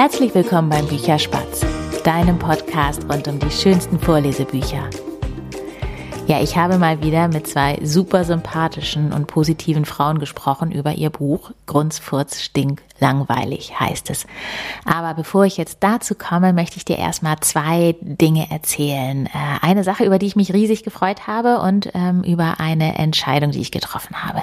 Herzlich willkommen beim Bücherspatz, deinem Podcast rund um die schönsten Vorlesebücher. Ja, ich habe mal wieder mit zwei super sympathischen und positiven Frauen gesprochen über ihr Buch Grundsfurz stink langweilig heißt es. Aber bevor ich jetzt dazu komme, möchte ich dir erstmal zwei Dinge erzählen. Äh, eine Sache, über die ich mich riesig gefreut habe und ähm, über eine Entscheidung, die ich getroffen habe.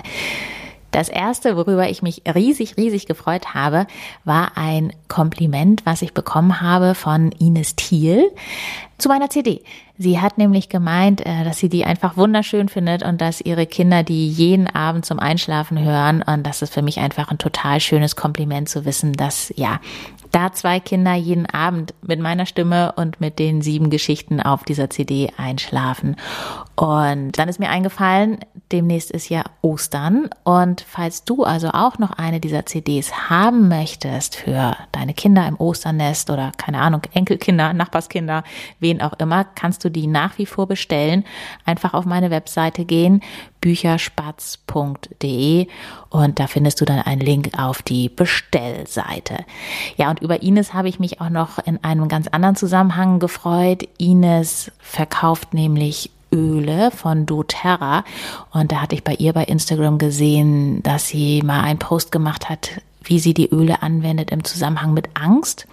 Das erste, worüber ich mich riesig, riesig gefreut habe, war ein Kompliment, was ich bekommen habe von Ines Thiel zu meiner CD. Sie hat nämlich gemeint, äh, dass sie die einfach wunderschön findet und dass ihre Kinder die jeden Abend zum Einschlafen hören. Und das ist für mich einfach ein total schönes Kompliment zu wissen, dass ja, da zwei Kinder jeden Abend mit meiner Stimme und mit den sieben Geschichten auf dieser CD einschlafen. Und dann ist mir eingefallen, demnächst ist ja Ostern. Und falls du also auch noch eine dieser CDs haben möchtest für deine Kinder im Osternest oder keine Ahnung, Enkelkinder, Nachbarskinder, wen auch immer, kannst du die nach wie vor bestellen. Einfach auf meine Webseite gehen, bücherspatz.de und da findest du dann einen Link auf die Bestellseite. Ja, und über Ines habe ich mich auch noch in einem ganz anderen Zusammenhang gefreut. Ines verkauft nämlich Öle von doTERRA und da hatte ich bei ihr bei Instagram gesehen, dass sie mal einen Post gemacht hat, wie sie die Öle anwendet im Zusammenhang mit Angst.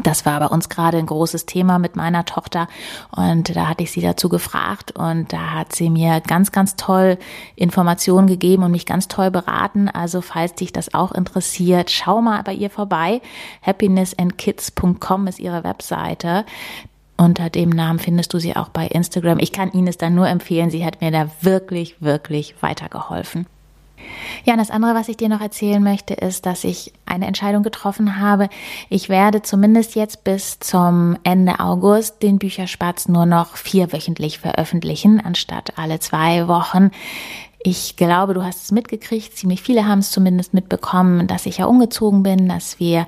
Das war bei uns gerade ein großes Thema mit meiner Tochter und da hatte ich sie dazu gefragt und da hat sie mir ganz, ganz toll Informationen gegeben und mich ganz toll beraten. Also falls dich das auch interessiert, schau mal bei ihr vorbei. happinessandkids.com ist ihre Webseite. Unter dem Namen findest du sie auch bei Instagram. Ich kann Ines dann nur empfehlen. Sie hat mir da wirklich, wirklich weitergeholfen. Ja, und das andere, was ich dir noch erzählen möchte, ist, dass ich eine Entscheidung getroffen habe. Ich werde zumindest jetzt bis zum Ende August den Bücherspatz nur noch vierwöchentlich veröffentlichen, anstatt alle zwei Wochen. Ich glaube, du hast es mitgekriegt, ziemlich viele haben es zumindest mitbekommen, dass ich ja umgezogen bin, dass wir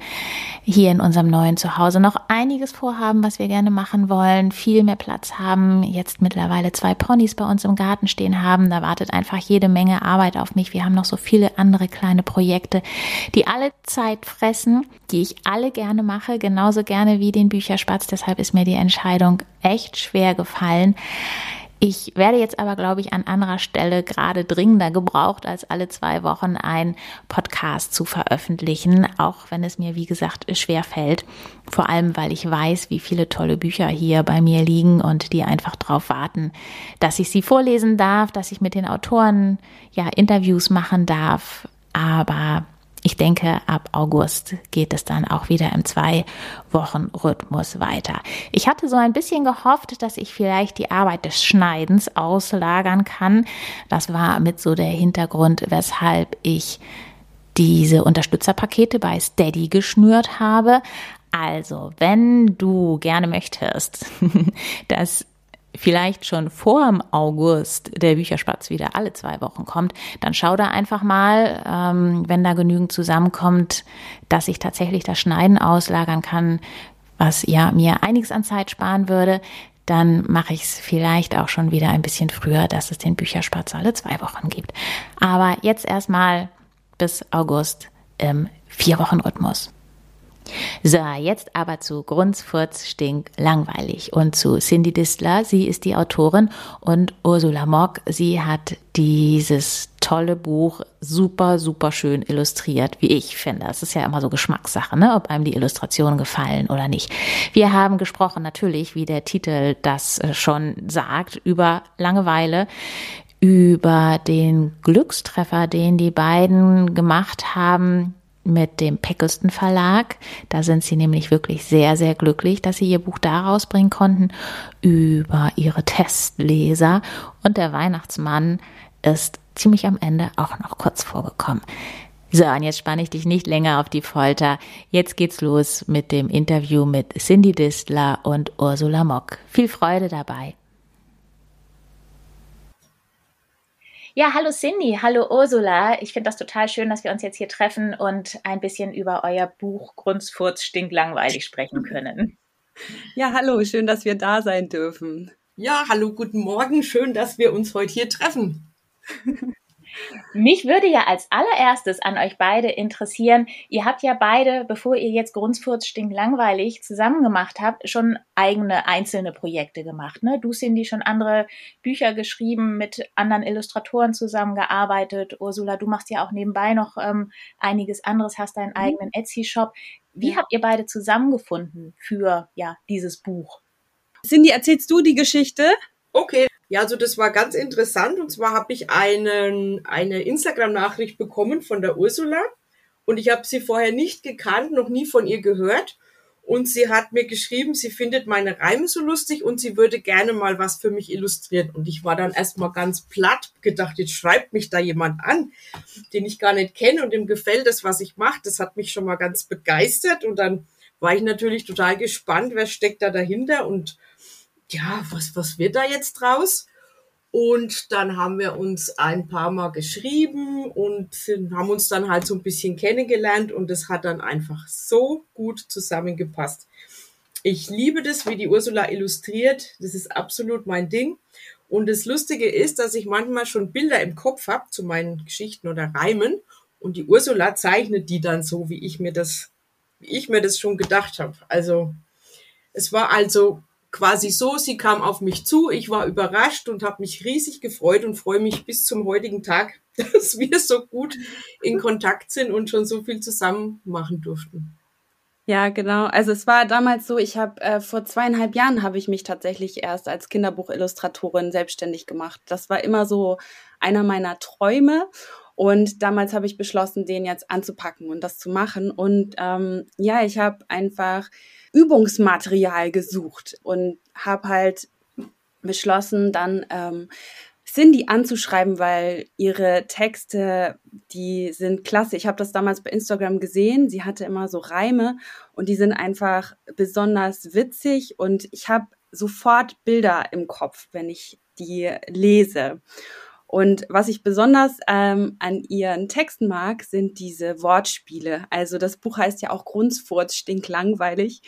hier in unserem neuen Zuhause noch einiges vorhaben, was wir gerne machen wollen, viel mehr Platz haben, jetzt mittlerweile zwei Ponys bei uns im Garten stehen haben. Da wartet einfach jede Menge Arbeit auf mich. Wir haben noch so viele andere kleine Projekte, die alle Zeit fressen, die ich alle gerne mache, genauso gerne wie den Bücherspatz. Deshalb ist mir die Entscheidung echt schwer gefallen. Ich werde jetzt aber, glaube ich, an anderer Stelle gerade dringender gebraucht, als alle zwei Wochen ein Podcast zu veröffentlichen, auch wenn es mir, wie gesagt, schwer fällt. Vor allem, weil ich weiß, wie viele tolle Bücher hier bei mir liegen und die einfach darauf warten, dass ich sie vorlesen darf, dass ich mit den Autoren ja Interviews machen darf. Aber ich denke, ab August geht es dann auch wieder im Zwei-Wochen-Rhythmus weiter. Ich hatte so ein bisschen gehofft, dass ich vielleicht die Arbeit des Schneidens auslagern kann. Das war mit so der Hintergrund, weshalb ich diese Unterstützerpakete bei Steady geschnürt habe. Also, wenn du gerne möchtest, dass vielleicht schon vor dem August der Bücherspatz wieder alle zwei Wochen kommt, dann schau da einfach mal, ähm, wenn da genügend zusammenkommt, dass ich tatsächlich das Schneiden auslagern kann, was ja mir einiges an Zeit sparen würde, dann mache ich es vielleicht auch schon wieder ein bisschen früher, dass es den Bücherspatz alle zwei Wochen gibt. Aber jetzt erstmal bis August im Vier-Wochen-Rhythmus. So, jetzt aber zu Grundfurz stink langweilig und zu Cindy Distler. Sie ist die Autorin und Ursula Mock. Sie hat dieses tolle Buch super, super schön illustriert, wie ich finde. Es ist ja immer so Geschmackssache, ne? ob einem die Illustrationen gefallen oder nicht. Wir haben gesprochen natürlich, wie der Titel das äh, schon sagt, über Langeweile, über den Glückstreffer, den die beiden gemacht haben mit dem Peckelsten Verlag. Da sind sie nämlich wirklich sehr, sehr glücklich, dass sie ihr Buch da rausbringen konnten über ihre Testleser. Und der Weihnachtsmann ist ziemlich am Ende auch noch kurz vorgekommen. So, und jetzt spanne ich dich nicht länger auf die Folter. Jetzt geht's los mit dem Interview mit Cindy Distler und Ursula Mock. Viel Freude dabei. Ja, hallo Cindy, hallo Ursula. Ich finde das total schön, dass wir uns jetzt hier treffen und ein bisschen über euer Buch Grundfurz stinklangweilig sprechen können. Ja, hallo, schön, dass wir da sein dürfen. Ja, hallo, guten Morgen. Schön, dass wir uns heute hier treffen. Mich würde ja als allererstes an euch beide interessieren, ihr habt ja beide, bevor ihr jetzt Grundfurz stinklangweilig zusammen gemacht habt, schon eigene einzelne Projekte gemacht. Ne? Du, Cindy, schon andere Bücher geschrieben, mit anderen Illustratoren zusammengearbeitet. Ursula, du machst ja auch nebenbei noch ähm, einiges anderes, hast deinen mhm. eigenen Etsy-Shop. Wie ja. habt ihr beide zusammengefunden für ja dieses Buch? Cindy, erzählst du die Geschichte? Okay, ja, also das war ganz interessant. Und zwar habe ich einen, eine Instagram-Nachricht bekommen von der Ursula. Und ich habe sie vorher nicht gekannt, noch nie von ihr gehört. Und sie hat mir geschrieben, sie findet meine Reime so lustig und sie würde gerne mal was für mich illustrieren. Und ich war dann erstmal ganz platt, gedacht, jetzt schreibt mich da jemand an, den ich gar nicht kenne und dem gefällt das, was ich mache. Das hat mich schon mal ganz begeistert. Und dann war ich natürlich total gespannt, wer steckt da dahinter und ja, was, was wird da jetzt draus? Und dann haben wir uns ein paar Mal geschrieben und sind, haben uns dann halt so ein bisschen kennengelernt und es hat dann einfach so gut zusammengepasst. Ich liebe das, wie die Ursula illustriert. Das ist absolut mein Ding. Und das Lustige ist, dass ich manchmal schon Bilder im Kopf habe zu meinen Geschichten oder Reimen und die Ursula zeichnet die dann so, wie ich mir das, wie ich mir das schon gedacht habe. Also es war also quasi so, sie kam auf mich zu, ich war überrascht und habe mich riesig gefreut und freue mich bis zum heutigen Tag, dass wir so gut in Kontakt sind und schon so viel zusammen machen durften. Ja, genau. Also es war damals so, ich habe äh, vor zweieinhalb Jahren habe ich mich tatsächlich erst als Kinderbuchillustratorin selbstständig gemacht. Das war immer so einer meiner Träume. Und damals habe ich beschlossen, den jetzt anzupacken und das zu machen. Und ähm, ja, ich habe einfach Übungsmaterial gesucht und habe halt beschlossen, dann ähm, Cindy anzuschreiben, weil ihre Texte, die sind klasse. Ich habe das damals bei Instagram gesehen. Sie hatte immer so Reime und die sind einfach besonders witzig und ich habe sofort Bilder im Kopf, wenn ich die lese. Und was ich besonders ähm, an ihren Texten mag, sind diese Wortspiele. Also das Buch heißt ja auch Grundfurz, stinklangweilig.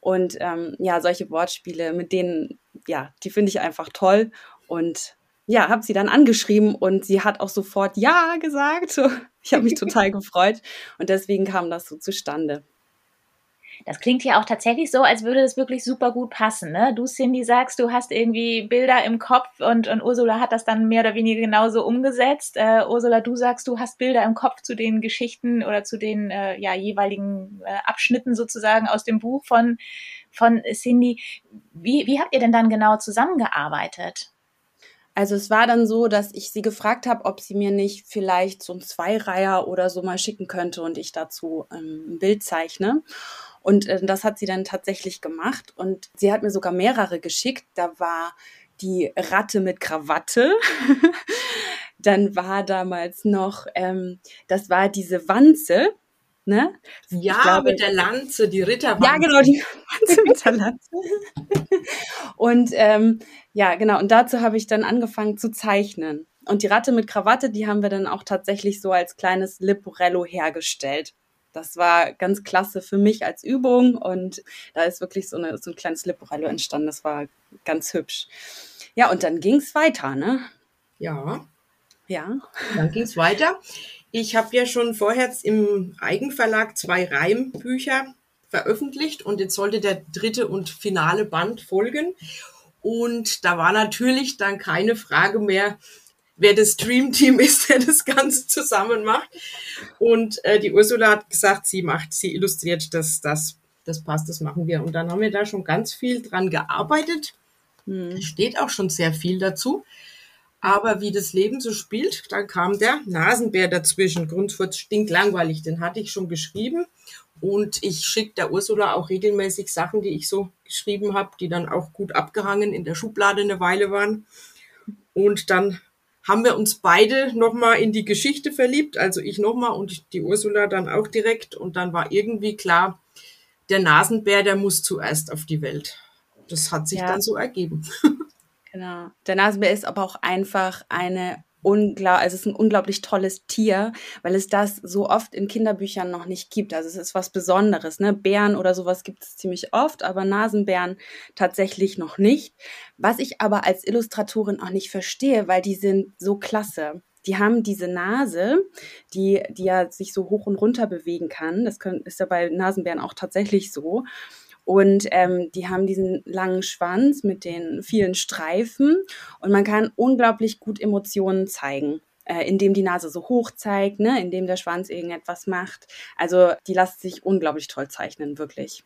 Und ähm, ja, solche Wortspiele, mit denen, ja, die finde ich einfach toll. Und ja, habe sie dann angeschrieben und sie hat auch sofort Ja gesagt. Ich habe mich total gefreut und deswegen kam das so zustande. Das klingt ja auch tatsächlich so, als würde das wirklich super gut passen. Ne? Du, Cindy, sagst, du hast irgendwie Bilder im Kopf und, und Ursula hat das dann mehr oder weniger genauso umgesetzt. Äh, Ursula, du sagst, du hast Bilder im Kopf zu den Geschichten oder zu den äh, ja, jeweiligen äh, Abschnitten sozusagen aus dem Buch von, von Cindy. Wie, wie habt ihr denn dann genau zusammengearbeitet? Also es war dann so, dass ich sie gefragt habe, ob sie mir nicht vielleicht so ein Zweireiher oder so mal schicken könnte und ich dazu ähm, ein Bild zeichne. Und äh, das hat sie dann tatsächlich gemacht. Und sie hat mir sogar mehrere geschickt. Da war die Ratte mit Krawatte. dann war damals noch, ähm, das war diese Wanze. Ne? Ja, glaube, mit der Lanze, die Ritterwanze. Ja, genau, die Wanze mit der Lanze. und ähm, ja, genau, und dazu habe ich dann angefangen zu zeichnen. Und die Ratte mit Krawatte, die haben wir dann auch tatsächlich so als kleines Liporello hergestellt. Das war ganz klasse für mich als Übung und da ist wirklich so, eine, so ein kleines Liporello entstanden. Das war ganz hübsch. Ja, und dann ging es weiter, ne? Ja. Ja. Dann ging es weiter. Ich habe ja schon vorher im Eigenverlag zwei Reimbücher veröffentlicht und jetzt sollte der dritte und finale Band folgen. Und da war natürlich dann keine Frage mehr, wer das Dreamteam ist, der das Ganze zusammen macht. Und äh, die Ursula hat gesagt, sie macht, sie illustriert das, das, das passt, das machen wir. Und dann haben wir da schon ganz viel dran gearbeitet. Hm. Steht auch schon sehr viel dazu. Aber wie das Leben so spielt, dann kam der Nasenbär dazwischen. Grundfurz stinkt langweilig, den hatte ich schon geschrieben. Und ich schicke der Ursula auch regelmäßig Sachen, die ich so geschrieben habe, die dann auch gut abgehangen in der Schublade eine Weile waren. Und dann haben wir uns beide nochmal in die Geschichte verliebt, also ich nochmal und die Ursula dann auch direkt. Und dann war irgendwie klar, der Nasenbär, der muss zuerst auf die Welt. Das hat sich ja. dann so ergeben. Genau. Der Nasenbär ist aber auch einfach eine unglaublich, also es ist ein unglaublich tolles Tier, weil es das so oft in Kinderbüchern noch nicht gibt. Also es ist was Besonderes, ne? Bären oder sowas gibt es ziemlich oft, aber Nasenbären tatsächlich noch nicht. Was ich aber als Illustratorin auch nicht verstehe, weil die sind so klasse. die haben diese Nase, die, die ja sich so hoch und runter bewegen kann. Das können, ist ja bei Nasenbären auch tatsächlich so. Und ähm, die haben diesen langen Schwanz mit den vielen Streifen und man kann unglaublich gut Emotionen zeigen äh, indem die Nase so hoch zeigt, ne, indem der Schwanz irgendetwas macht. Also die lassen sich unglaublich toll zeichnen, wirklich.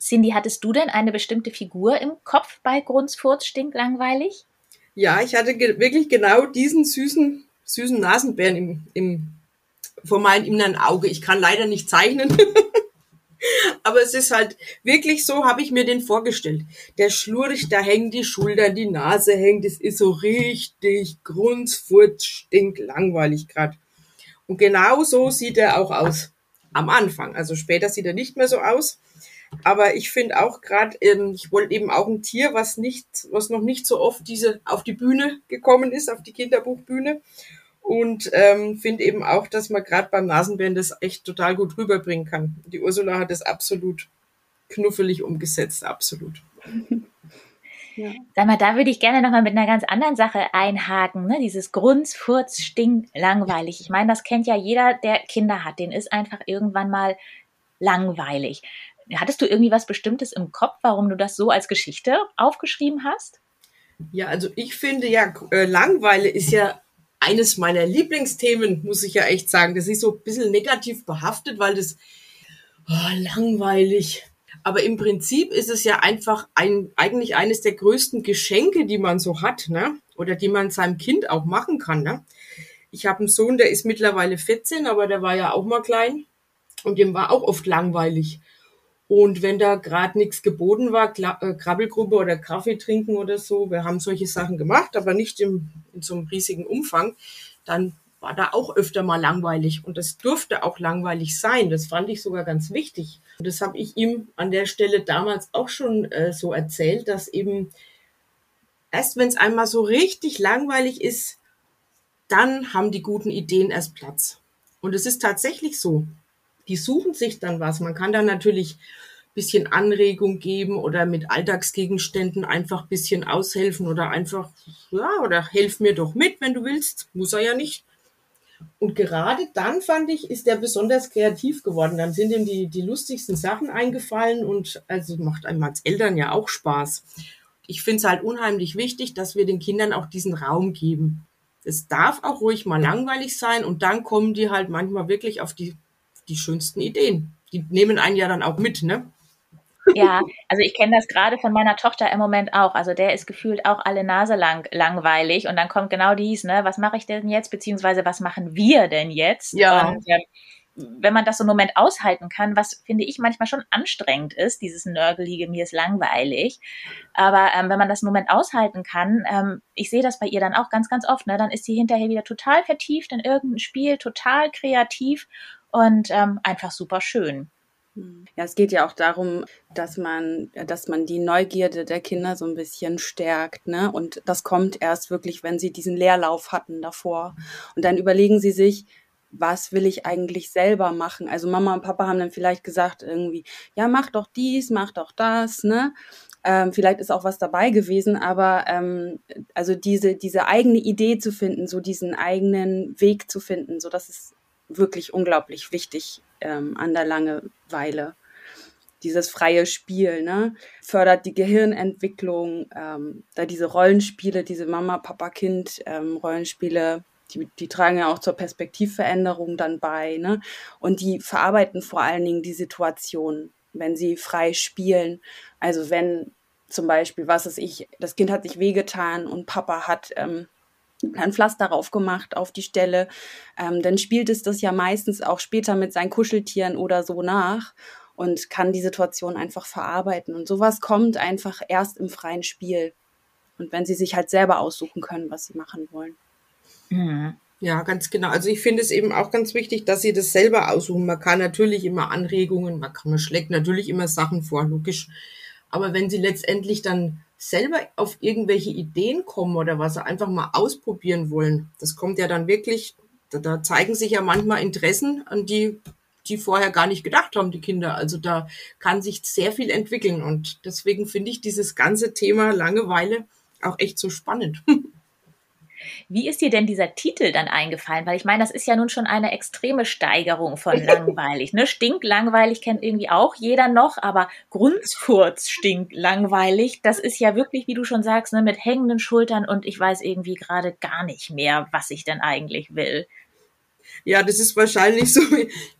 Cindy, hattest du denn eine bestimmte Figur im Kopf bei Grundsfurz stinklangweilig? Ja, ich hatte ge wirklich genau diesen süßen, süßen Nasenbären im, im, vor meinem inneren Auge. Ich kann leider nicht zeichnen. Aber es ist halt wirklich so, habe ich mir den vorgestellt. Der schlurcht, da hängen die Schultern, die Nase hängt. Es ist so richtig grunzfurz, stink langweilig gerade. Und genau so sieht er auch aus. Am Anfang. Also später sieht er nicht mehr so aus. Aber ich finde auch gerade, ähm, ich wollte eben auch ein Tier, was nicht, was noch nicht so oft diese auf die Bühne gekommen ist, auf die Kinderbuchbühne. Und ähm, finde eben auch, dass man gerade beim Nasenbären das echt total gut rüberbringen kann. Die Ursula hat das absolut knuffelig umgesetzt, absolut. Ja. Sag mal, da würde ich gerne nochmal mit einer ganz anderen Sache einhaken. Ne? Dieses Grunz, Furz, Stink, langweilig. Ich meine, das kennt ja jeder, der Kinder hat. Den ist einfach irgendwann mal langweilig. Hattest du irgendwie was Bestimmtes im Kopf, warum du das so als Geschichte aufgeschrieben hast? Ja, also ich finde ja, äh, Langweile ist ja eines meiner Lieblingsthemen, muss ich ja echt sagen. Das ist so ein bisschen negativ behaftet, weil das oh, langweilig. Aber im Prinzip ist es ja einfach ein, eigentlich eines der größten Geschenke, die man so hat, ne? Oder die man seinem Kind auch machen kann, ne? Ich habe einen Sohn, der ist mittlerweile 14, aber der war ja auch mal klein und dem war auch oft langweilig. Und wenn da gerade nichts geboten war, äh, Krabbelgruppe oder Kaffee trinken oder so, wir haben solche Sachen gemacht, aber nicht im, in so einem riesigen Umfang, dann war da auch öfter mal langweilig. Und das durfte auch langweilig sein. Das fand ich sogar ganz wichtig. Und das habe ich ihm an der Stelle damals auch schon äh, so erzählt, dass eben erst wenn es einmal so richtig langweilig ist, dann haben die guten Ideen erst Platz. Und es ist tatsächlich so die suchen sich dann was. Man kann da natürlich bisschen Anregung geben oder mit Alltagsgegenständen einfach bisschen aushelfen oder einfach, ja, oder helf mir doch mit, wenn du willst. Muss er ja nicht. Und gerade dann fand ich, ist er besonders kreativ geworden. Dann sind ihm die, die lustigsten Sachen eingefallen und also macht einem als Eltern ja auch Spaß. Ich finde es halt unheimlich wichtig, dass wir den Kindern auch diesen Raum geben. Es darf auch ruhig mal langweilig sein und dann kommen die halt manchmal wirklich auf die die schönsten Ideen. Die nehmen einen ja dann auch mit, ne? Ja, also ich kenne das gerade von meiner Tochter im Moment auch. Also der ist gefühlt auch alle Nase lang langweilig und dann kommt genau dies, ne? Was mache ich denn jetzt? Beziehungsweise was machen wir denn jetzt? Ja. Und, äh, wenn man das so einen Moment aushalten kann, was finde ich manchmal schon anstrengend ist, dieses Nörgelige, mir ist langweilig. Aber ähm, wenn man das einen Moment aushalten kann, ähm, ich sehe das bei ihr dann auch ganz, ganz oft, ne? Dann ist sie hinterher wieder total vertieft in irgendein Spiel, total kreativ und ähm, einfach super schön. Ja, es geht ja auch darum, dass man, dass man die Neugierde der Kinder so ein bisschen stärkt, ne? Und das kommt erst wirklich, wenn sie diesen Leerlauf hatten davor. Und dann überlegen sie sich, was will ich eigentlich selber machen? Also Mama und Papa haben dann vielleicht gesagt irgendwie, ja, mach doch dies, mach doch das, ne? Ähm, vielleicht ist auch was dabei gewesen, aber ähm, also diese, diese eigene Idee zu finden, so diesen eigenen Weg zu finden, so dass es wirklich unglaublich wichtig ähm, an der Langeweile. Dieses freie Spiel, ne? Fördert die Gehirnentwicklung, ähm, da diese Rollenspiele, diese Mama, Papa, Kind, ähm, die, die tragen ja auch zur Perspektivveränderung dann bei, ne? Und die verarbeiten vor allen Dingen die Situation, wenn sie frei spielen. Also wenn zum Beispiel, was ist ich, das Kind hat sich wehgetan und Papa hat ähm, ein Pflaster drauf gemacht auf die Stelle, ähm, dann spielt es das ja meistens auch später mit seinen Kuscheltieren oder so nach und kann die Situation einfach verarbeiten. Und sowas kommt einfach erst im freien Spiel. Und wenn sie sich halt selber aussuchen können, was sie machen wollen. Mhm. Ja, ganz genau. Also ich finde es eben auch ganz wichtig, dass sie das selber aussuchen. Man kann natürlich immer Anregungen, man, kann, man schlägt natürlich immer Sachen vor, logisch. Aber wenn sie letztendlich dann selber auf irgendwelche Ideen kommen oder was sie einfach mal ausprobieren wollen, das kommt ja dann wirklich, da, da zeigen sich ja manchmal Interessen, an die die vorher gar nicht gedacht haben, die Kinder. Also da kann sich sehr viel entwickeln und deswegen finde ich dieses ganze Thema Langeweile auch echt so spannend. Wie ist dir denn dieser Titel dann eingefallen? Weil ich meine, das ist ja nun schon eine extreme Steigerung von langweilig. Ne? Stinklangweilig kennt irgendwie auch jeder noch, aber Grundfurz stinklangweilig, das ist ja wirklich, wie du schon sagst, ne, mit hängenden Schultern und ich weiß irgendwie gerade gar nicht mehr, was ich denn eigentlich will. Ja, das ist wahrscheinlich so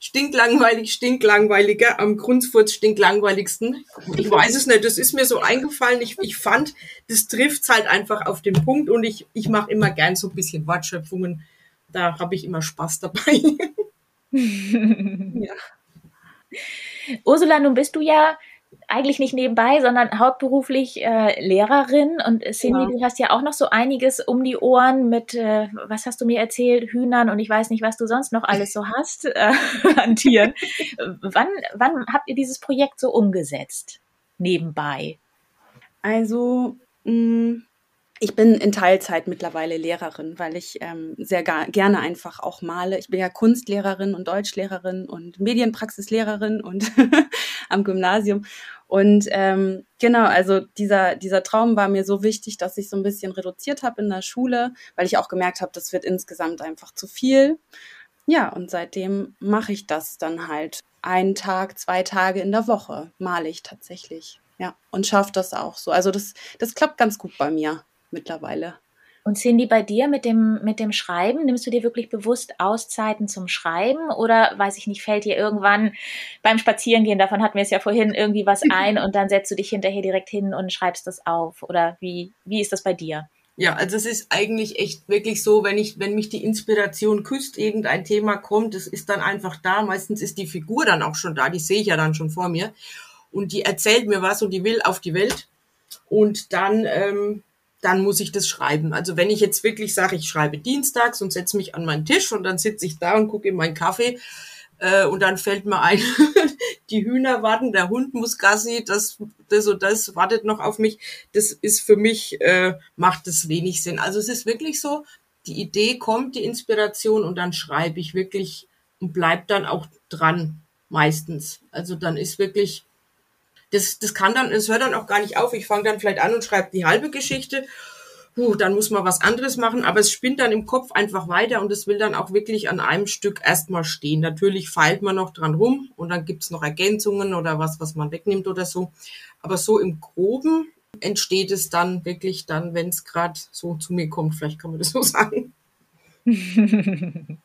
stinklangweilig, stinklangweiliger, am Grundfurz stinklangweiligsten. Ich weiß es nicht, das ist mir so eingefallen. Ich, ich fand, das trifft's halt einfach auf den Punkt und ich, ich mache immer gern so ein bisschen Wortschöpfungen. Da habe ich immer Spaß dabei. ja. Ursula, nun bist du ja eigentlich nicht nebenbei, sondern hauptberuflich äh, Lehrerin. Und Cindy, ja. du hast ja auch noch so einiges um die Ohren mit, äh, was hast du mir erzählt, Hühnern und ich weiß nicht, was du sonst noch alles so hast äh, an Tieren. wann, wann habt ihr dieses Projekt so umgesetzt? Nebenbei? Also, mh, mm, ich bin in Teilzeit mittlerweile Lehrerin, weil ich ähm, sehr gerne einfach auch male. Ich bin ja Kunstlehrerin und Deutschlehrerin und Medienpraxislehrerin und am Gymnasium. Und ähm, genau, also dieser, dieser Traum war mir so wichtig, dass ich so ein bisschen reduziert habe in der Schule, weil ich auch gemerkt habe, das wird insgesamt einfach zu viel. Ja, und seitdem mache ich das dann halt einen Tag, zwei Tage in der Woche male ich tatsächlich. Ja, und schaffe das auch so. Also das, das klappt ganz gut bei mir mittlerweile. Und Cindy, bei dir mit dem, mit dem Schreiben, nimmst du dir wirklich bewusst Auszeiten zum Schreiben oder, weiß ich nicht, fällt dir irgendwann beim Spazierengehen, davon hatten wir es ja vorhin, irgendwie was ein und dann setzt du dich hinterher direkt hin und schreibst das auf? Oder wie, wie ist das bei dir? Ja, also es ist eigentlich echt wirklich so, wenn ich, wenn mich die Inspiration küsst, irgendein Thema kommt, es ist dann einfach da. Meistens ist die Figur dann auch schon da, die sehe ich ja dann schon vor mir. Und die erzählt mir was und die will auf die Welt. Und dann ähm, dann muss ich das schreiben. Also wenn ich jetzt wirklich sage, ich schreibe dienstags und setze mich an meinen Tisch und dann sitze ich da und gucke in meinen Kaffee äh, und dann fällt mir ein, die Hühner warten, der Hund muss Gassi, das, das und das wartet noch auf mich. Das ist für mich, äh, macht das wenig Sinn. Also es ist wirklich so, die Idee kommt, die Inspiration und dann schreibe ich wirklich und bleib dann auch dran meistens. Also dann ist wirklich das, das kann dann, es hört dann auch gar nicht auf. Ich fange dann vielleicht an und schreibe die halbe Geschichte. Puh, dann muss man was anderes machen, aber es spinnt dann im Kopf einfach weiter und es will dann auch wirklich an einem Stück erstmal stehen. Natürlich feilt man noch dran rum und dann gibt's noch Ergänzungen oder was, was man wegnimmt oder so. Aber so im Groben entsteht es dann wirklich dann, wenn es gerade so zu mir kommt, vielleicht kann man das so sagen.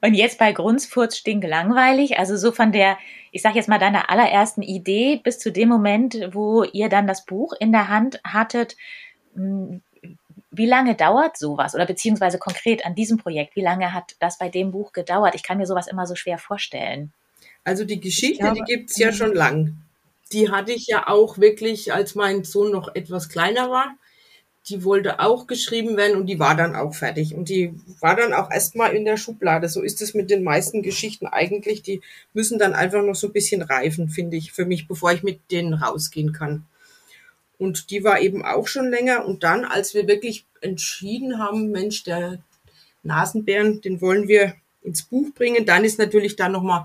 Und jetzt bei Grundfurz stinklangweilig, also so von der, ich sag jetzt mal, deiner allerersten Idee bis zu dem Moment, wo ihr dann das Buch in der Hand hattet, hm, wie lange dauert sowas? Oder beziehungsweise konkret an diesem Projekt, wie lange hat das bei dem Buch gedauert? Ich kann mir sowas immer so schwer vorstellen. Also die Geschichte, glaube, die gibt's ja schon lang. Die hatte ich ja auch wirklich, als mein Sohn noch etwas kleiner war die wollte auch geschrieben werden und die war dann auch fertig. Und die war dann auch erstmal in der Schublade. So ist es mit den meisten Geschichten eigentlich. Die müssen dann einfach noch so ein bisschen reifen, finde ich, für mich, bevor ich mit denen rausgehen kann. Und die war eben auch schon länger. Und dann, als wir wirklich entschieden haben, Mensch, der Nasenbären, den wollen wir ins Buch bringen, dann ist natürlich dann nochmal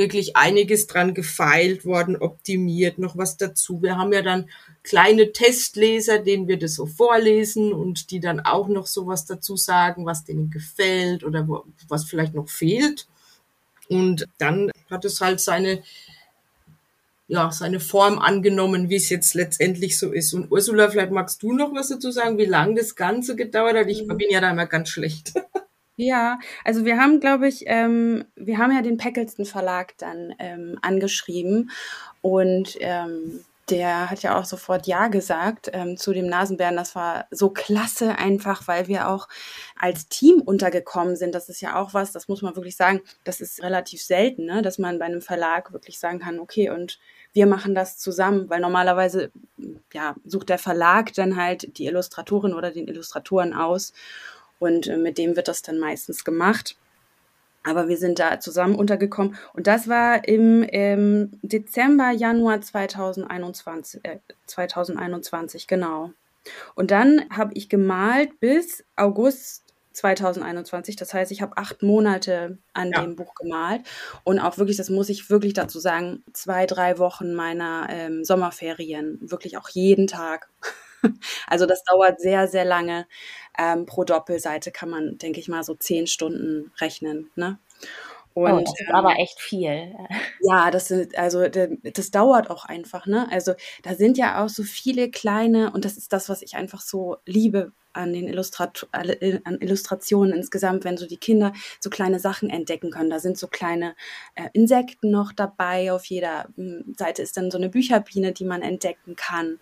wirklich einiges dran gefeilt worden, optimiert, noch was dazu. Wir haben ja dann kleine Testleser, denen wir das so vorlesen und die dann auch noch sowas dazu sagen, was denen gefällt oder wo, was vielleicht noch fehlt. Und dann hat es halt seine, ja, seine Form angenommen, wie es jetzt letztendlich so ist. Und Ursula, vielleicht magst du noch was dazu sagen, wie lange das Ganze gedauert hat? Ich mhm. bin ja da immer ganz schlecht. Ja, also wir haben, glaube ich, ähm, wir haben ja den Packelston Verlag dann ähm, angeschrieben und ähm, der hat ja auch sofort Ja gesagt ähm, zu dem Nasenbären. Das war so klasse einfach, weil wir auch als Team untergekommen sind. Das ist ja auch was, das muss man wirklich sagen, das ist relativ selten, ne? dass man bei einem Verlag wirklich sagen kann, okay, und wir machen das zusammen, weil normalerweise ja, sucht der Verlag dann halt die Illustratorin oder den Illustratoren aus und äh, mit dem wird das dann meistens gemacht. Aber wir sind da zusammen untergekommen. Und das war im, im Dezember, Januar 2021, äh, 2021, genau. Und dann habe ich gemalt bis August 2021. Das heißt, ich habe acht Monate an ja. dem Buch gemalt. Und auch wirklich, das muss ich wirklich dazu sagen, zwei, drei Wochen meiner ähm, Sommerferien. Wirklich auch jeden Tag. also das dauert sehr, sehr lange. Ähm, pro Doppelseite kann man, denke ich mal, so zehn Stunden rechnen. Ne? Oh, Und, oh, das ist ähm, aber echt viel. Ja, das sind, also das dauert auch einfach, ne? Also da sind ja auch so viele kleine, und das ist das, was ich einfach so liebe an den Illustrat äh, an Illustrationen insgesamt, wenn so die Kinder so kleine Sachen entdecken können. Da sind so kleine äh, Insekten noch dabei. Auf jeder hm, Seite ist dann so eine Bücherbiene, die man entdecken kann.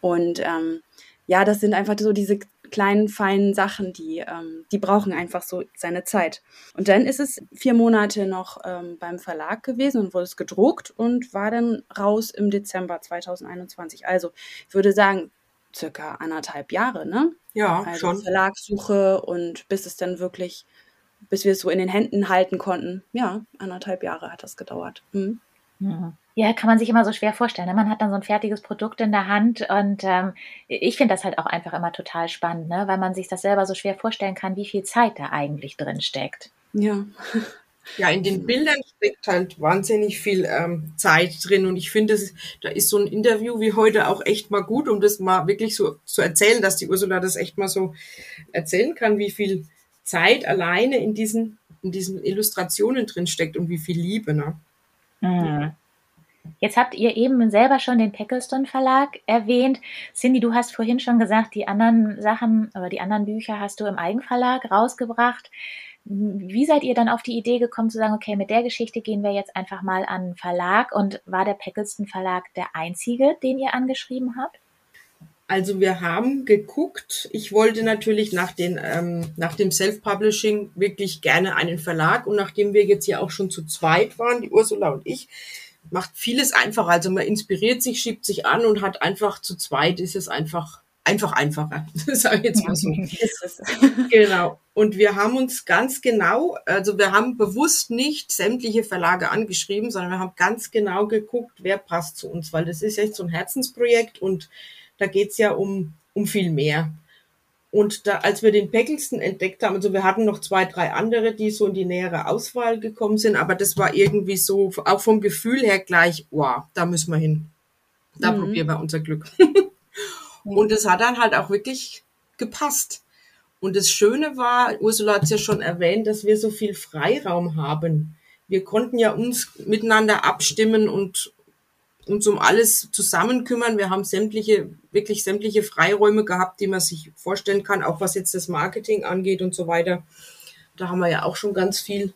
Und ähm, ja, das sind einfach so diese kleinen, feinen Sachen, die, ähm, die brauchen einfach so seine Zeit. Und dann ist es vier Monate noch ähm, beim Verlag gewesen und wurde es gedruckt und war dann raus im Dezember 2021. Also ich würde sagen, circa anderthalb Jahre, ne? Ja, also schon. Verlagssuche und bis es dann wirklich, bis wir es so in den Händen halten konnten. Ja, anderthalb Jahre hat das gedauert. Mhm. Ja, kann man sich immer so schwer vorstellen. Ne? Man hat dann so ein fertiges Produkt in der Hand und ähm, ich finde das halt auch einfach immer total spannend, ne? weil man sich das selber so schwer vorstellen kann, wie viel Zeit da eigentlich drin steckt. Ja. Ja, in den Bildern steckt halt wahnsinnig viel ähm, Zeit drin und ich finde, da ist so ein Interview wie heute auch echt mal gut, um das mal wirklich so zu erzählen, dass die Ursula das echt mal so erzählen kann, wie viel Zeit alleine in diesen, in diesen Illustrationen drin steckt und wie viel Liebe. Ne? Mhm. Jetzt habt ihr eben selber schon den Peckleston Verlag erwähnt. Cindy, du hast vorhin schon gesagt, die anderen Sachen oder die anderen Bücher hast du im Eigenverlag rausgebracht. Wie seid ihr dann auf die Idee gekommen zu sagen, okay, mit der Geschichte gehen wir jetzt einfach mal an den Verlag und war der Peckleston Verlag der einzige, den ihr angeschrieben habt? Also wir haben geguckt. Ich wollte natürlich nach, den, ähm, nach dem Self-Publishing wirklich gerne einen Verlag. Und nachdem wir jetzt ja auch schon zu zweit waren, die Ursula und ich, macht vieles einfacher. Also man inspiriert sich, schiebt sich an und hat einfach zu zweit ist es einfach einfach einfacher. Sage ich jetzt mal so. genau. Und wir haben uns ganz genau, also wir haben bewusst nicht sämtliche Verlage angeschrieben, sondern wir haben ganz genau geguckt, wer passt zu uns, weil das ist echt so ein Herzensprojekt und da geht's ja um, um viel mehr. Und da, als wir den Peckelsten entdeckt haben, also wir hatten noch zwei, drei andere, die so in die nähere Auswahl gekommen sind, aber das war irgendwie so, auch vom Gefühl her gleich, wow, da müssen wir hin. Da mhm. probieren wir unser Glück. Und es hat dann halt auch wirklich gepasst. Und das Schöne war, Ursula hat es ja schon erwähnt, dass wir so viel Freiraum haben. Wir konnten ja uns miteinander abstimmen und uns um alles zusammen kümmern. Wir haben sämtliche, wirklich sämtliche Freiräume gehabt, die man sich vorstellen kann, auch was jetzt das Marketing angeht und so weiter. Da haben wir ja auch schon ganz viel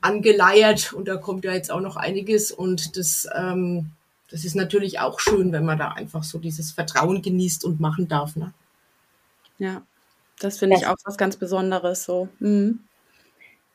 angeleiert und da kommt ja jetzt auch noch einiges und das, ähm, das ist natürlich auch schön, wenn man da einfach so dieses Vertrauen genießt und machen darf. Ne? Ja, das finde ich auch was ganz Besonderes so. Mhm.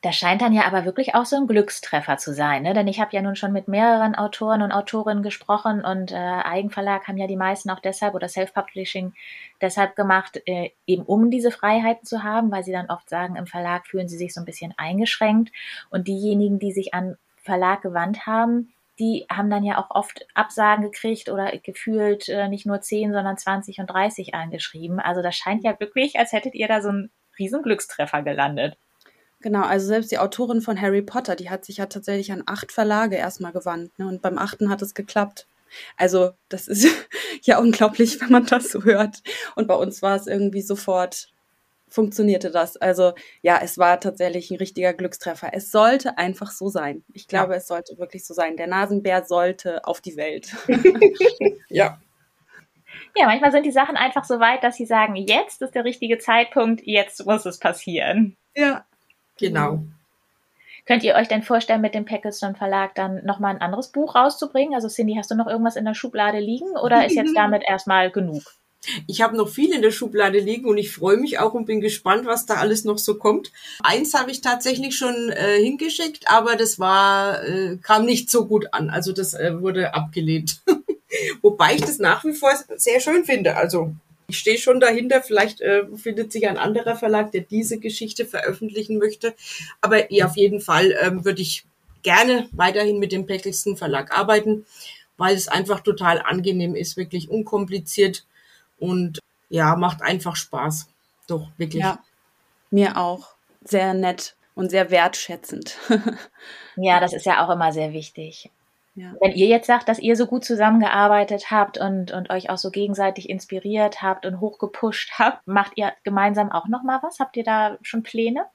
Das scheint dann ja aber wirklich auch so ein Glückstreffer zu sein, ne? denn ich habe ja nun schon mit mehreren Autoren und Autorinnen gesprochen und äh, Eigenverlag haben ja die meisten auch deshalb oder Self-Publishing deshalb gemacht, äh, eben um diese Freiheiten zu haben, weil sie dann oft sagen, im Verlag fühlen sie sich so ein bisschen eingeschränkt und diejenigen, die sich an Verlag gewandt haben, die haben dann ja auch oft Absagen gekriegt oder gefühlt äh, nicht nur 10, sondern 20 und 30 angeschrieben. Also das scheint ja wirklich, als hättet ihr da so einen riesen Glückstreffer gelandet. Genau, also selbst die Autorin von Harry Potter, die hat sich ja tatsächlich an acht Verlage erstmal gewandt. Ne? Und beim achten hat es geklappt. Also das ist ja unglaublich, wenn man das so hört. Und bei uns war es irgendwie sofort, funktionierte das. Also ja, es war tatsächlich ein richtiger Glückstreffer. Es sollte einfach so sein. Ich glaube, ja. es sollte wirklich so sein. Der Nasenbär sollte auf die Welt. ja. Ja, manchmal sind die Sachen einfach so weit, dass sie sagen, jetzt ist der richtige Zeitpunkt, jetzt muss es passieren. Ja, Genau. Könnt ihr euch denn vorstellen, mit dem Packelston Verlag dann nochmal ein anderes Buch rauszubringen? Also Cindy, hast du noch irgendwas in der Schublade liegen oder ist jetzt damit erstmal genug? Ich habe noch viel in der Schublade liegen und ich freue mich auch und bin gespannt, was da alles noch so kommt. Eins habe ich tatsächlich schon äh, hingeschickt, aber das war äh, kam nicht so gut an. Also das äh, wurde abgelehnt. Wobei ich das nach wie vor sehr schön finde. Also ich stehe schon dahinter. Vielleicht äh, findet sich ein anderer Verlag, der diese Geschichte veröffentlichen möchte. Aber ja, auf jeden Fall ähm, würde ich gerne weiterhin mit dem Peckelsten Verlag arbeiten, weil es einfach total angenehm ist, wirklich unkompliziert und ja, macht einfach Spaß. Doch, wirklich. Ja, mir auch. Sehr nett und sehr wertschätzend. ja, das ist ja auch immer sehr wichtig. Ja. Wenn ihr jetzt sagt, dass ihr so gut zusammengearbeitet habt und, und euch auch so gegenseitig inspiriert habt und hochgepusht habt, macht ihr gemeinsam auch noch mal was? Habt ihr da schon Pläne?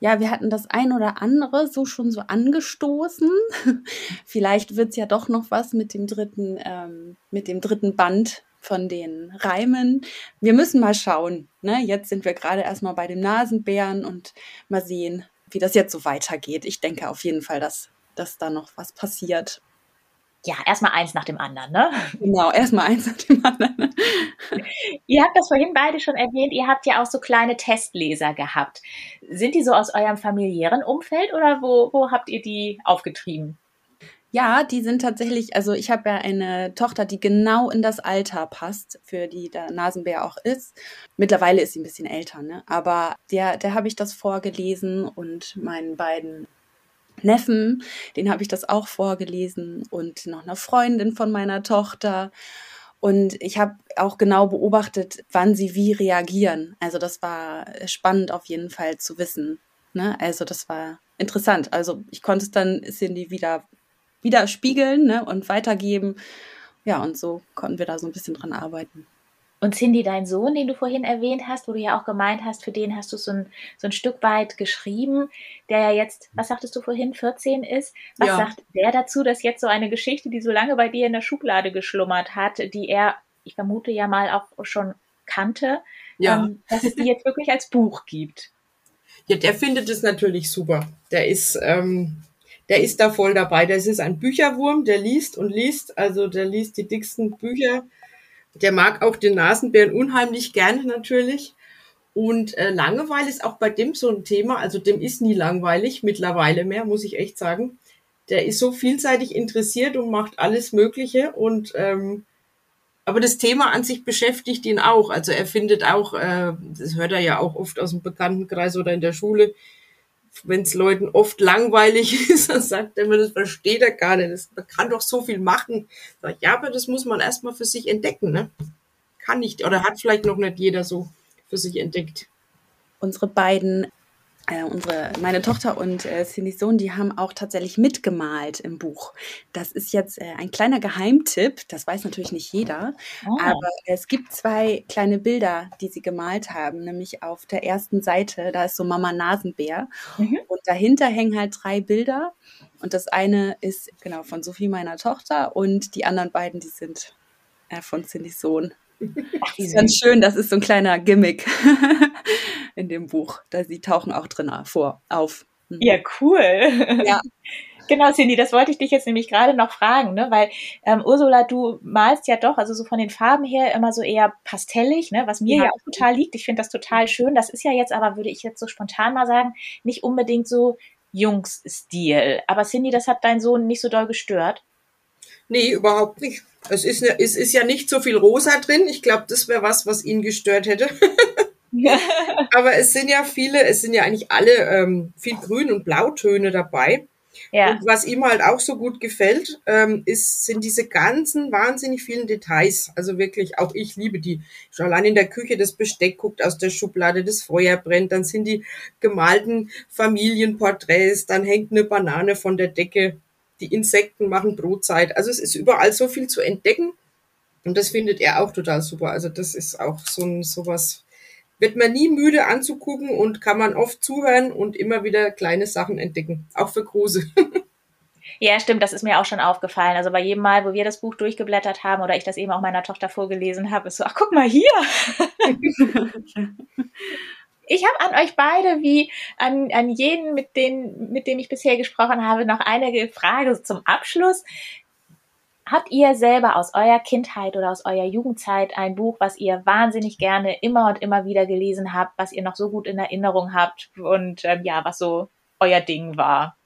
Ja, wir hatten das ein oder andere so schon so angestoßen. Vielleicht wird es ja doch noch was mit dem dritten, ähm, mit dem dritten Band von den Reimen. Wir müssen mal schauen. Ne? Jetzt sind wir gerade erstmal bei dem Nasenbären und mal sehen, wie das jetzt so weitergeht. Ich denke auf jeden Fall, dass, dass da noch was passiert. Ja, erstmal eins nach dem anderen, ne? Genau, erstmal eins nach dem anderen. ihr habt das vorhin beide schon erwähnt, ihr habt ja auch so kleine Testleser gehabt. Sind die so aus eurem familiären Umfeld oder wo, wo habt ihr die aufgetrieben? Ja, die sind tatsächlich, also ich habe ja eine Tochter, die genau in das Alter passt, für die der Nasenbär auch ist. Mittlerweile ist sie ein bisschen älter, ne? Aber der, der habe ich das vorgelesen und meinen beiden Neffen, den habe ich das auch vorgelesen und noch eine Freundin von meiner Tochter. Und ich habe auch genau beobachtet, wann sie wie reagieren. Also das war spannend auf jeden Fall zu wissen. Ne? Also das war interessant. Also ich konnte es dann Cindy wieder widerspiegeln ne? und weitergeben. Ja, und so konnten wir da so ein bisschen dran arbeiten. Und Cindy, dein Sohn, den du vorhin erwähnt hast, wo du ja auch gemeint hast, für den hast du so ein, so ein Stück weit geschrieben, der ja jetzt, was sagtest du vorhin, 14 ist. Was ja. sagt der dazu, dass jetzt so eine Geschichte, die so lange bei dir in der Schublade geschlummert hat, die er, ich vermute ja mal auch schon kannte, ja. ähm, dass es die jetzt wirklich als Buch gibt? Ja, der findet es natürlich super. Der ist, ähm, der ist da voll dabei. Das ist ein Bücherwurm, der liest und liest, also der liest die dicksten Bücher der mag auch den Nasenbären unheimlich gerne natürlich. Und äh, Langeweile ist auch bei dem so ein Thema. Also dem ist nie langweilig, mittlerweile mehr, muss ich echt sagen. Der ist so vielseitig interessiert und macht alles Mögliche. Und ähm, aber das Thema an sich beschäftigt ihn auch. Also er findet auch, äh, das hört er ja auch oft aus dem Bekanntenkreis oder in der Schule, wenn es Leuten oft langweilig ist, dann sagt er immer, das versteht er gar nicht. Das, man kann doch so viel machen. Sag, ja, aber das muss man erstmal für sich entdecken. Ne? Kann nicht, oder hat vielleicht noch nicht jeder so für sich entdeckt. Unsere beiden äh, unsere, meine Tochter und äh, Cindy's Sohn, die haben auch tatsächlich mitgemalt im Buch. Das ist jetzt äh, ein kleiner Geheimtipp, das weiß natürlich nicht jeder, oh. aber es gibt zwei kleine Bilder, die sie gemalt haben, nämlich auf der ersten Seite, da ist so Mama Nasenbär mhm. und dahinter hängen halt drei Bilder und das eine ist genau von Sophie, meiner Tochter und die anderen beiden, die sind äh, von Cindy's Sohn. Ach, das ist ganz schön, das ist so ein kleiner Gimmick in dem Buch. Da sie tauchen auch drin vor, auf. Mhm. Ja, cool. Ja. Genau, Cindy, das wollte ich dich jetzt nämlich gerade noch fragen, ne? weil ähm, Ursula, du malst ja doch, also so von den Farben her immer so eher pastellig, ne? was mir ja, ja auch total liegt. Ich finde das total schön. Das ist ja jetzt aber, würde ich jetzt so spontan mal sagen, nicht unbedingt so Jungs-Stil. Aber Cindy, das hat dein Sohn nicht so doll gestört? Nee, überhaupt nicht. Es ist, ne, es ist ja nicht so viel rosa drin. Ich glaube, das wäre was, was ihn gestört hätte. Aber es sind ja viele, es sind ja eigentlich alle ähm, viel Grün- und Blautöne dabei. Ja. Und was ihm halt auch so gut gefällt, ähm, ist, sind diese ganzen wahnsinnig vielen Details. Also wirklich, auch ich liebe die. Schon allein in der Küche das Besteck guckt aus der Schublade, das Feuer brennt, dann sind die gemalten Familienporträts, dann hängt eine Banane von der Decke die Insekten machen Brotzeit. Also es ist überall so viel zu entdecken. Und das findet er auch total super. Also das ist auch so ein sowas, wird man nie müde anzugucken und kann man oft zuhören und immer wieder kleine Sachen entdecken. Auch für große. Ja, stimmt, das ist mir auch schon aufgefallen. Also bei jedem Mal, wo wir das Buch durchgeblättert haben oder ich das eben auch meiner Tochter vorgelesen habe, ist so, ach guck mal hier. Ich habe an euch beide, wie an, an jeden, mit, denen, mit dem ich bisher gesprochen habe, noch eine Frage zum Abschluss. Habt ihr selber aus eurer Kindheit oder aus eurer Jugendzeit ein Buch, was ihr wahnsinnig gerne immer und immer wieder gelesen habt, was ihr noch so gut in Erinnerung habt und ähm, ja, was so euer Ding war?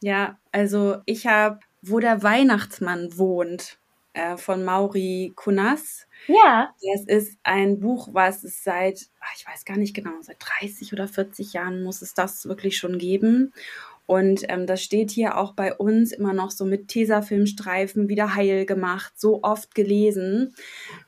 Ja, also ich habe Wo der Weihnachtsmann wohnt äh, von Mauri Kunas. Ja. Das ist ein Buch, was es seit, ah, ich weiß gar nicht genau, seit 30 oder 40 Jahren muss es das wirklich schon geben. Und ähm, das steht hier auch bei uns immer noch so mit Tesafilmstreifen wieder heil gemacht, so oft gelesen.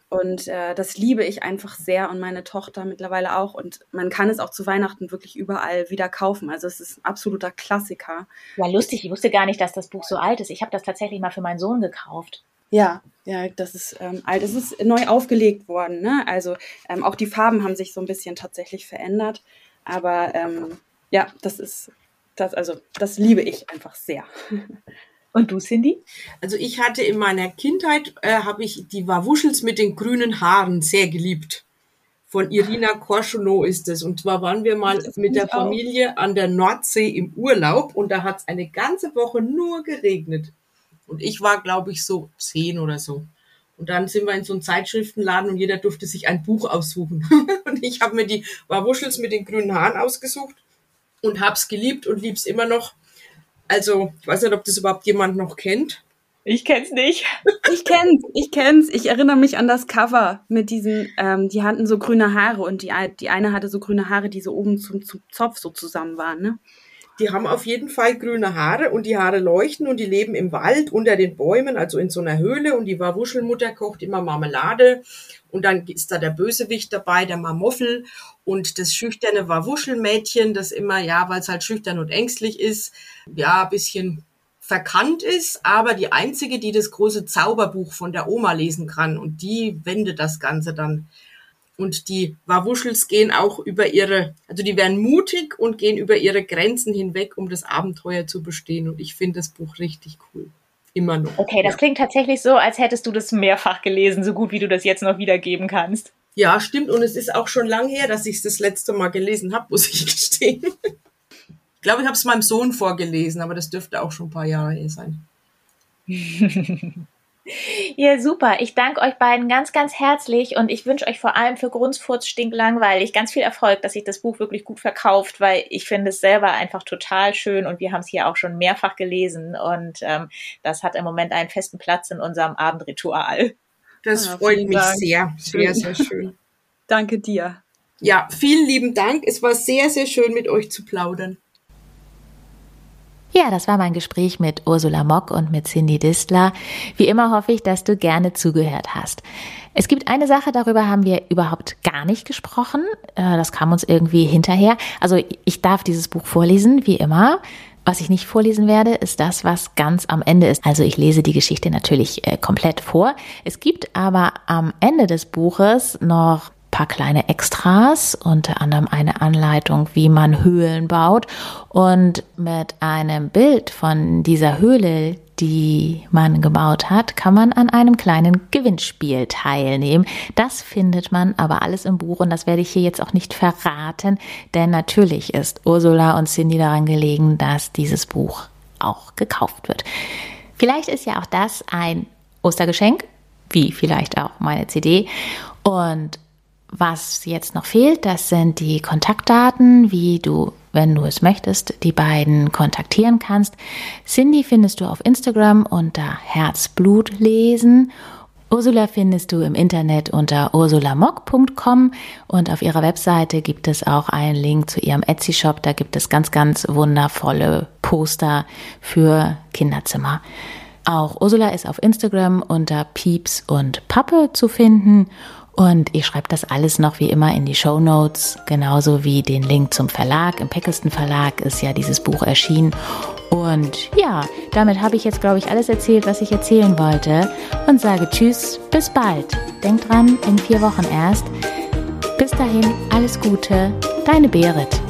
Und äh, das liebe ich einfach sehr und meine Tochter mittlerweile auch. Und man kann es auch zu Weihnachten wirklich überall wieder kaufen. Also es ist ein absoluter Klassiker. Ja, lustig. Ich wusste gar nicht, dass das Buch so alt ist. Ich habe das tatsächlich mal für meinen Sohn gekauft. Ja, ja, das ist ähm, alt. Es ist neu aufgelegt worden. Ne? Also ähm, auch die Farben haben sich so ein bisschen tatsächlich verändert. Aber ähm, ja, das ist das, also das liebe ich einfach sehr. Und du, Cindy? Also ich hatte in meiner Kindheit, äh, habe ich die Wawuschels mit den grünen Haaren sehr geliebt. Von Irina Korschunov ist es. Und zwar waren wir mal mit der Familie auch. an der Nordsee im Urlaub und da hat es eine ganze Woche nur geregnet. Und ich war, glaube ich, so zehn oder so. Und dann sind wir in so einem Zeitschriftenladen und jeder durfte sich ein Buch aussuchen. und ich habe mir die Wawuschels mit den grünen Haaren ausgesucht und hab's geliebt und lieb's immer noch. Also, ich weiß nicht, ob das überhaupt jemand noch kennt. Ich kenn's nicht. Ich kenn's, ich kenn's. Ich erinnere mich an das Cover mit diesen, ähm, die hatten so grüne Haare und die, die eine hatte so grüne Haare, die so oben zum, zum Zopf so zusammen waren, ne? Die haben auf jeden Fall grüne Haare und die Haare leuchten und die leben im Wald unter den Bäumen, also in so einer Höhle und die Wawuschelmutter kocht immer Marmelade und dann ist da der Bösewicht dabei, der Marmoffel und das schüchterne Wawuschelmädchen, das immer, ja, weil es halt schüchtern und ängstlich ist, ja, bisschen verkannt ist, aber die einzige, die das große Zauberbuch von der Oma lesen kann und die wendet das Ganze dann und die Wawuschels gehen auch über ihre, also die werden mutig und gehen über ihre Grenzen hinweg, um das Abenteuer zu bestehen. Und ich finde das Buch richtig cool. Immer noch. Okay, das ja. klingt tatsächlich so, als hättest du das mehrfach gelesen, so gut wie du das jetzt noch wiedergeben kannst. Ja, stimmt. Und es ist auch schon lang her, dass ich es das letzte Mal gelesen habe, muss ich gestehen. Ich glaube, ich habe es meinem Sohn vorgelesen, aber das dürfte auch schon ein paar Jahre her sein. Ja, super. Ich danke euch beiden ganz, ganz herzlich und ich wünsche euch vor allem für Grundfurz stinklangweilig ganz viel Erfolg, dass sich das Buch wirklich gut verkauft, weil ich finde es selber einfach total schön und wir haben es hier auch schon mehrfach gelesen und ähm, das hat im Moment einen festen Platz in unserem Abendritual. Das ja, freut mich Dank. sehr, sehr, sehr schön. Danke dir. Ja, vielen lieben Dank. Es war sehr, sehr schön mit euch zu plaudern. Ja, das war mein Gespräch mit Ursula Mock und mit Cindy Distler. Wie immer hoffe ich, dass du gerne zugehört hast. Es gibt eine Sache, darüber haben wir überhaupt gar nicht gesprochen. Äh, das kam uns irgendwie hinterher. Also ich darf dieses Buch vorlesen, wie immer. Was ich nicht vorlesen werde, ist das, was ganz am Ende ist. Also ich lese die Geschichte natürlich äh, komplett vor. Es gibt aber am Ende des Buches noch paar kleine Extras, unter anderem eine Anleitung, wie man Höhlen baut und mit einem Bild von dieser Höhle, die man gebaut hat, kann man an einem kleinen Gewinnspiel teilnehmen. Das findet man aber alles im Buch und das werde ich hier jetzt auch nicht verraten, denn natürlich ist Ursula und Cindy daran gelegen, dass dieses Buch auch gekauft wird. Vielleicht ist ja auch das ein Ostergeschenk, wie vielleicht auch meine CD. Und was jetzt noch fehlt, das sind die Kontaktdaten, wie du, wenn du es möchtest, die beiden kontaktieren kannst. Cindy findest du auf Instagram unter Herzblut lesen. Ursula findest du im Internet unter ursulamock.com und auf ihrer Webseite gibt es auch einen Link zu ihrem Etsy-Shop. Da gibt es ganz, ganz wundervolle Poster für Kinderzimmer. Auch Ursula ist auf Instagram unter Pieps und Pappe zu finden und ich schreibe das alles noch wie immer in die Show Notes, genauso wie den Link zum Verlag. Im Peckelston Verlag ist ja dieses Buch erschienen. Und ja, damit habe ich jetzt, glaube ich, alles erzählt, was ich erzählen wollte. Und sage Tschüss, bis bald. Denk dran, in vier Wochen erst. Bis dahin, alles Gute, deine Berit.